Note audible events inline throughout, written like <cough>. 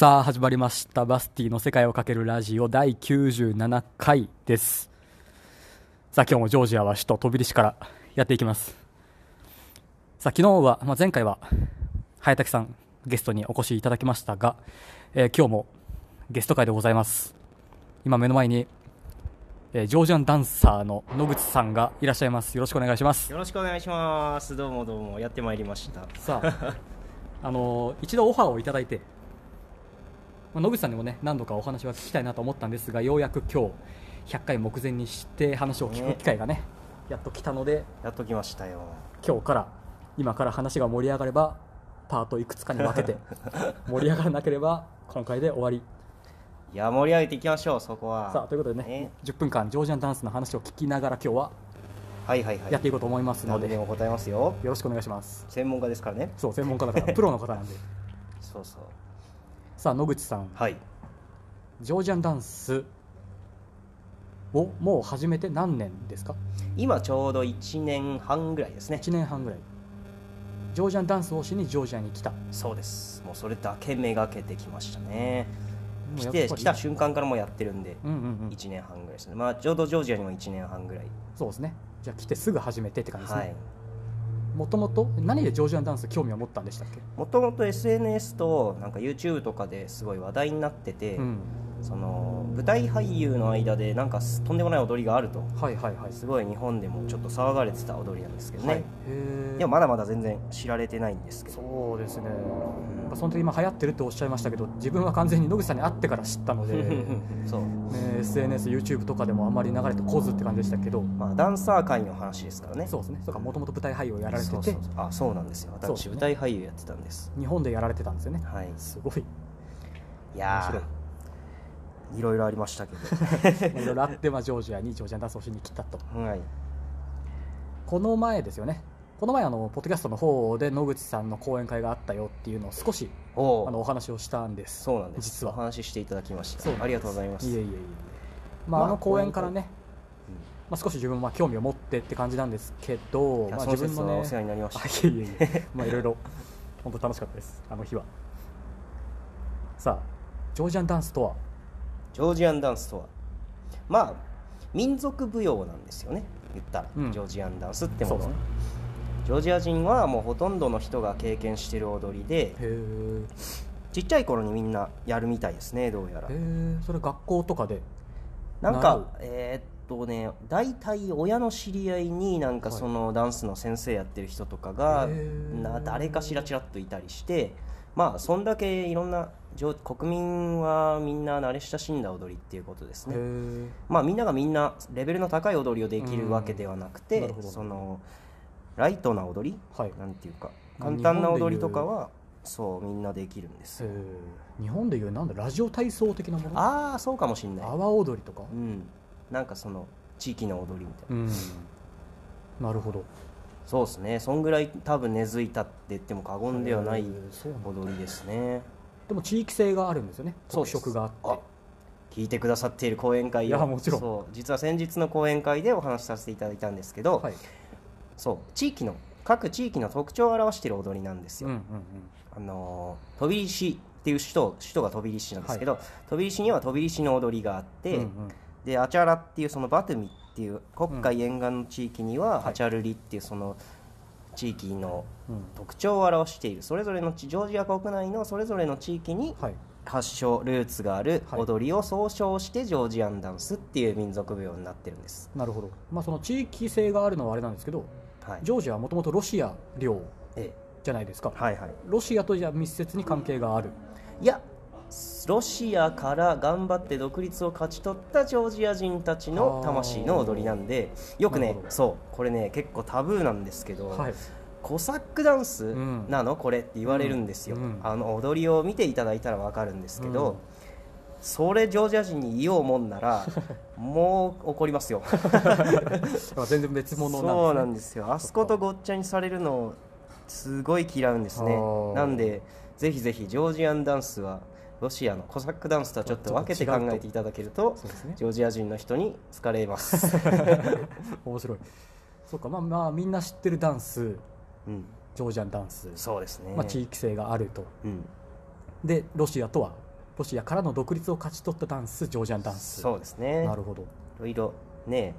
さあ始まりました。バスティの世界をかけるラジオ第97回です。さあ今日もジョージアは首都飛び出しからやっていきます。さあ昨日は、まあ、前回は早滝さんゲストにお越しいただきましたが、えー今日もゲスト会でございます。今目の前に、えージョージアンダンサーの野口さんがいらっしゃいます。よろしくお願いします。よろしくお願いします。どうもどうもやってまいりました。さああのー一度オファーをいただいて、まあ野口さんにもね何度かお話は聞きたいなと思ったんですがようやく今日100回目前にして話を聞く機会がねやっと来たのでやっときましたよ。今日から今から話が盛り上がればパートいくつかに分けて <laughs> 盛り上がらなければ今回で終わりいや盛り上げていきましょうそこは。さあということでね10分間ジョージアンダンスの話を聞きながら今日ははいはいはい。やっていこうと思いますので、でも答えますよ。ろしくお願いします専門家ですからね。そう専門家だからプロの方なんで <laughs> そうそう。さあ野口さんはい。ジョージアンダンスをもう始めて何年ですか？今ちょうど1年半ぐらいですね。1年半ぐらいジョージアンダンスをしにジョージアに来たそうです。もうそれだけめがけてきましたね。来て来た瞬間からもうやってるんで、うんうんうん1年半ぐらいですね。まあちょうどジョージアにも1年半ぐらい。そうですねじゃあ来てすぐ始めてって感じですはいね。もともと何でジョージアンダンス興味を持ったんでしたっけ？もともと SNS となんか YouTube とかですごい話題になってて、うんその舞台俳優の間でなんかとんでもない踊りがあると。はいはいはい。すごい日本でもちょっと騒がれてた踊りなんですけどね、はい。でもまだまだ全然知られてないんですけど。そうですね。やっぱその時今流行ってるっておっしゃいましたけど自分は完全に野口さんに会ってから知ったので、ね、<laughs> そう、SNSYouTube とかでもあんまり流れてこずって感じでしたけど。まあ、ダンサー界の話ですからね。そうですね。そうかもともと舞台俳優をやられてて。そうそうそう。あそうなんですよ。私、舞台俳優やってたんです。日本でやられてたんですよね。はい。すごい。いや面白ーいろいろありましたけ <laughs> いろいろあって、まあ、ジョージアにジョージアンダンスをしに来たと。どはい。この前ですよね。この前あのポッドキャストの方で野口さんの講演会があったよっていうのを少しおあのお話をしたんです。そうなんです。実は。お話ししていただきました。ありがとうございます。いえいえいえまあ、まああの講演からね、うんまあ、少し自分もまあ興味を持ってって感じなんですけど、まあ、自分のねお世話になりました。あいえいえいえ。まあいろいろ本当楽しかったです。あの日は。さあジョージアンダンスとは？ジョージアンダンスとは。まあ民族舞踊なんですよね。言ったら、うん。ジョージアンダンスってものは、ね。ジョージア人はもうほとんどの人が経験してる踊りでへえちっちゃい頃にみんなやるみたいですねどうやら。へえそれ学校とかで？なんかえーっとね大体親の知り合いになんかはいそのダンスの先生やってる人とかが、な誰かしらちらっといたりしてまあそんだけいろんな上国民はみんな慣れ親しんだ踊りっていうことですへねえまあ、みんながみんなレベルの高い踊りをできるわけではなくうん。て、そのライトな踊り、はい。なんていうかまあ簡単な踊りとかはそうみんなできるんです日本でいうなんだラジオ体操的なもの？ああそうかもしんない。阿波踊りとか？うん。なんかその地域の踊りみたいな、うん。なるほどそうですね。そんぐらい多分根付いたって言っても過言ではない踊りですね。でも地域性があるんですよね。特色があって。あ聞いてくださっている講演会を。いやもちろん。そう実は先日の講演会でお話しさせていただいたんですけど、はい。そう地域の各地域の特徴を表している踊りなんですよ、うんうんあのー飛び石っていう首都首都が飛び石なんですけど、飛び石には飛び石の踊りがあって、うんうん。でアチャラっていうそのバトゥミっていう黒海沿岸の地域には、はいアチャルリっていうその地域のうん。特徴を表している。それぞれの地ジョージア国内のそれぞれの地域にはい。発祥ルーツがあるはい。踊りを総称してジョージアンダンスっていう民族舞踊になってるんです、なるほど、まあ、その地域性があるのはあれなんですけどはい。ジョージアはもともとロシア領えじゃないですか。えはいはい。ロシアとじゃあ密接に関係がある。いやロシアから頑張って独立を勝ち取ったジョージア人たちの魂の踊りなんでよくねそうこれね結構タブーなんですけど、はい。コサックダンスん。なの、これって言われるんですよ、うんうん。あの踊りを見ていただいたら分かるんですけど、うん。それジョージア人に言おうもんなら <laughs> もう怒りますよ。<laughs> 全然別物なんです、ね、そうなんですよ。あそことごっちゃにされるのをすごい嫌うんですね。なんでぜひぜひジョージアンダンスはロシアのコサックダンスとはちょっと分けて考えていただけるとジョージア人の人に好かれます、<laughs> 面白い。そうかまあまあみんな知ってるダンス。うん、ジョージアンダンス、そうですね、まあ、地域性があると。うん、でロシアとはロシアからの独立を勝ち取ったダンスジョージアンダンス。そうですね。なるほど。いろいろね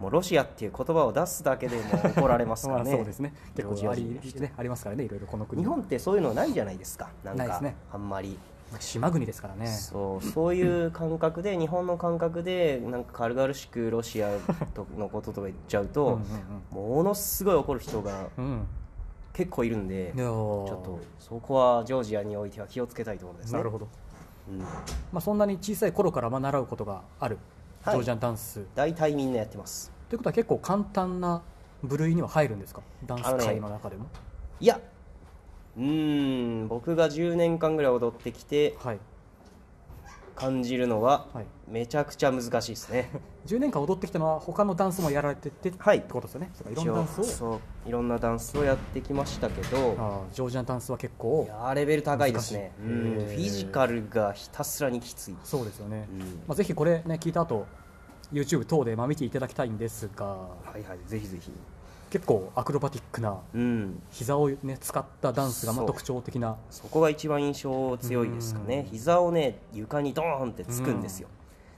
もうロシアっていう言葉を出すだけでも怒られますから <laughs> まあねそうですね。結構あり,、人ね、ありますからねいろいろこの国日本ってそういうのないじゃないですか。なんかないですね。あんまり島国ですからね。そうそういう感覚で日本の感覚でなんか軽々しくロシアとのこととか言っちゃうと、ものすごい怒る人がうん。うんうん結構いるんでいやー。ちょっとそこはジョージアにおいては気をつけたいところですね。なるほど、うん。まあ、そんなに小さい頃からまあ習うことがあるジはい。ョージアンダンス、大体みんなやってます。ということは結構簡単な部類には入るんですか？ダンス界の中でも、いやうーん僕が10年間ぐらい踊ってきてはい。感じるのははい。めちゃくちゃ難しいですね。<laughs> 10年間踊ってきたのは他のダンスもやられててってはい。ことですよね、そうかいろんなダンスを。そう。いろんなダンスをやってきましたけどジョージアンダンスは結構いやーレベル高いですね。フィジカルがひたすらにきつい、そうですよね、うん。まあ、ぜひこれね聞いた後 YouTube 等でまあ見ていただきたいんですが。はいはいぜひぜひ結構アクロバティックなうん。膝をね使ったダンスがまあ特徴的なそこが一番印象強いですかね。膝をね床にドーンってつくんですよ。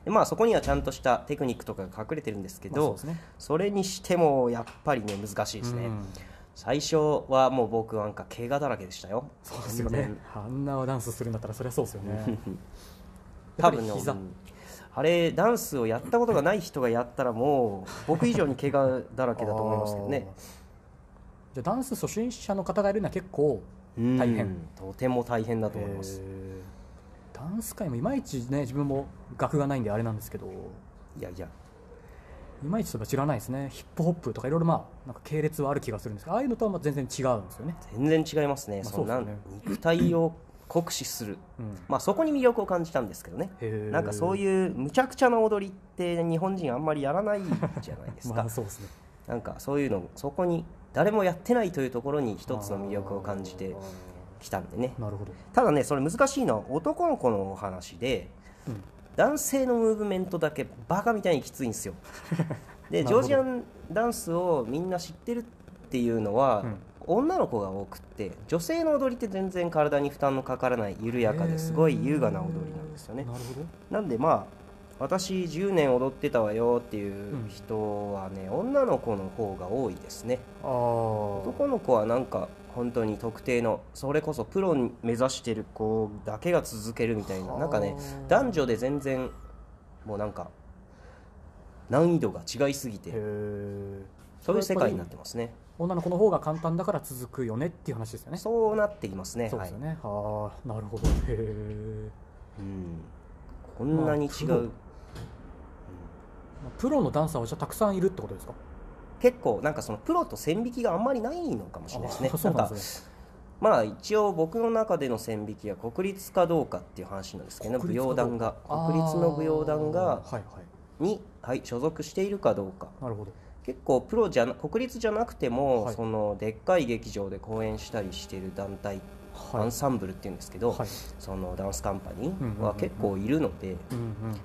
でまあそこにはちゃんとしたテクニックとかが隠れてるんですけど、まあそね。それにしてもやっぱりね難しいですね、うん。最初はもう僕なんか怪我だらけでしたよ。そうですよね。あんなダンスするんだったらそりゃそうですよね。多分ねあれダンスをやったことがない人がやったらもう僕以上に怪我だらけだと思いますけどね。じゃあダンス初心者の方がいるのは結構うん大変とても大変だと思います。えー。ダンス界もいまいちね自分も学がないんであれなんですけど。いやいや。いまいちとか知らないですね。ヒップホップとかいろいろまあなんか系列はある気がするんですけどああいうのとはまあ全然違うんですよね、全然違いますね,、まあそうですよね。肉体を酷使する、うん。まあ、そこに魅力を感じたんですけどね。なんかそういうむちゃくちゃな踊りって日本人あんまりやらないじゃないですか、<laughs> まあそうですね。なんかそういうのそこに誰もやってないというところに一つの魅力を感じてきたんでね。なるほど、ただねそれ難しいのは男の子のお話でうん。男性のムーブメントだけバカみたいにきついんですよ。で <laughs> ジョージアンダンスをみんな知ってるっていうのは、うん女の子が多くって女性の踊りって全然体に負担のかからない緩やかですごい優雅な踊りなんですよね。なるほど。なんでまあ私10年踊ってたわよっていう人はね、女の子の方が多いですね。男の子はなんか本当に特定のそれこそプロに目指してる子だけが続けるみたいななんかね男女で全然もうなんか難易度が違いすぎてそういう世界になってますね。女の子の方が簡単だから続くよねっていう話ですよね。そうなってきますね。はいそうですよね、ああなるほど。へえうん、こんなに違まあうプロのダンサーはじゃあたくさんいるってことですか？結構なんかそのプロと線引きがあんまりないのかもしれないですね。そうなんかですね。まあ一応僕の中での線引きは国立かどうかっていう話なんですけど舞踊団が。国立の舞踊団が。はいはい。に、はい、所属しているかどうか。なるほど結構プロじゃな国立じゃなくても、はい。そのでっかい劇場で公演したりしている団体、はい。アンサンブルっていうんですけど、はい。そのダンスカンパニーは結構いるので、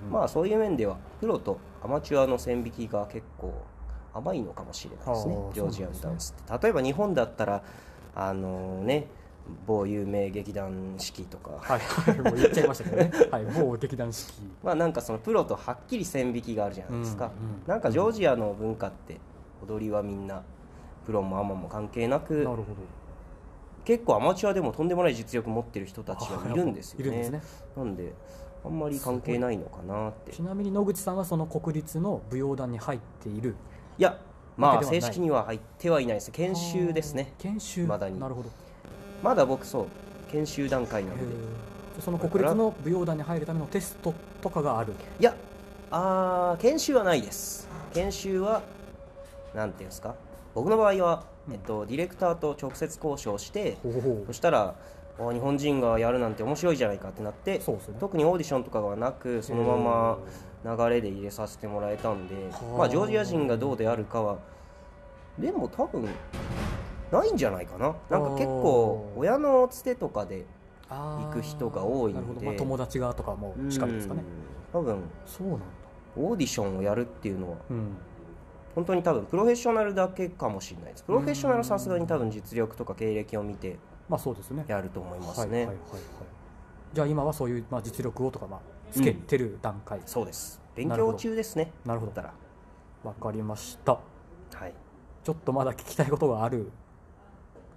まあそういう面ではプロとアマチュアの線引きが結構甘いのかもしれないですね。ジョージアンダンスって。例えば日本だったらあのね某有名劇団四季とか、はいはいもう言っちゃいましたけどね。<laughs> はい某劇団四季。まあなんかそのプロとはっきり線引きがあるじゃないですか、うんうんなんかジョージアの文化って踊りはみんなプロもアマも関係なくなるほど。結構アマチュアでもとんでもない実力持ってる人たちがいるんですよね。<laughs> いるんですねなんであんまり関係ないのかなって。ちなみに野口さんはその国立の舞踊団に入っているいやまあ正式には入ってはいないです。研修ですね。研修。まだに。なるほどまだ僕そう研修段階なので。その国立の舞踊団に入るためのテストとかがある？いやあー研修はないです。研修はなんていうんですか？僕の場合は、えっと、ディレクターと直接交渉してほうほそしたらあ日本人がやるなんて面白いじゃないかってなってそうですよね。特にオーディションとかがなくそのまま流れで入れさせてもらえたんではあ。まあジョージア人がどうであるかはでも多分ないんじゃないかな？なんか結構親のつてとかで行く人が多いんで。まあ、友達がとかもしかりですかね。うん。多分そうなんだ。オーディションをやるっていうのはうん。本当に多分プロフェッショナルだけかもしれないです。プロフェッショナルはさすがに多分実力とか経歴を見てまあそうですね。やると思いますね、じゃあ今はそういう、まあ、実力をとか、まあ、つけてる段階、そうです。勉強中ですね。なるほど。わかりました。はい。ちょっとまだ聞きたいことがある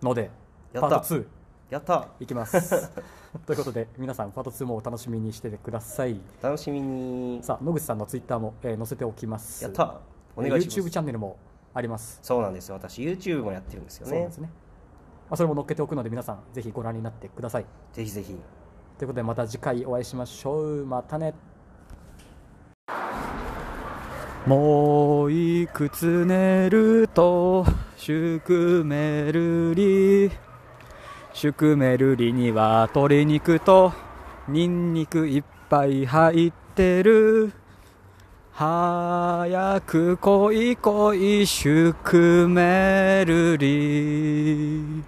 のでやった。パート2やった。いきます。<laughs> ということで皆さんパート2もお楽しみにしててください。楽しみに。さあ野口さんのツイッターも、えー載せておきます。やった。お願いします。YouTube チャンネルもあります。そうなんですよ。私 YouTube もやってるんですよね。そうなんですね、まあ、それも載っけておくので皆さんぜひご覧になってください。ぜひぜひ。ということでまた次回お会いしましょう。またね。もういくつ寝るとシュクメルリシュクメルリには鶏肉とニンニクいっぱい入ってる。早く来い来いシュクメルリ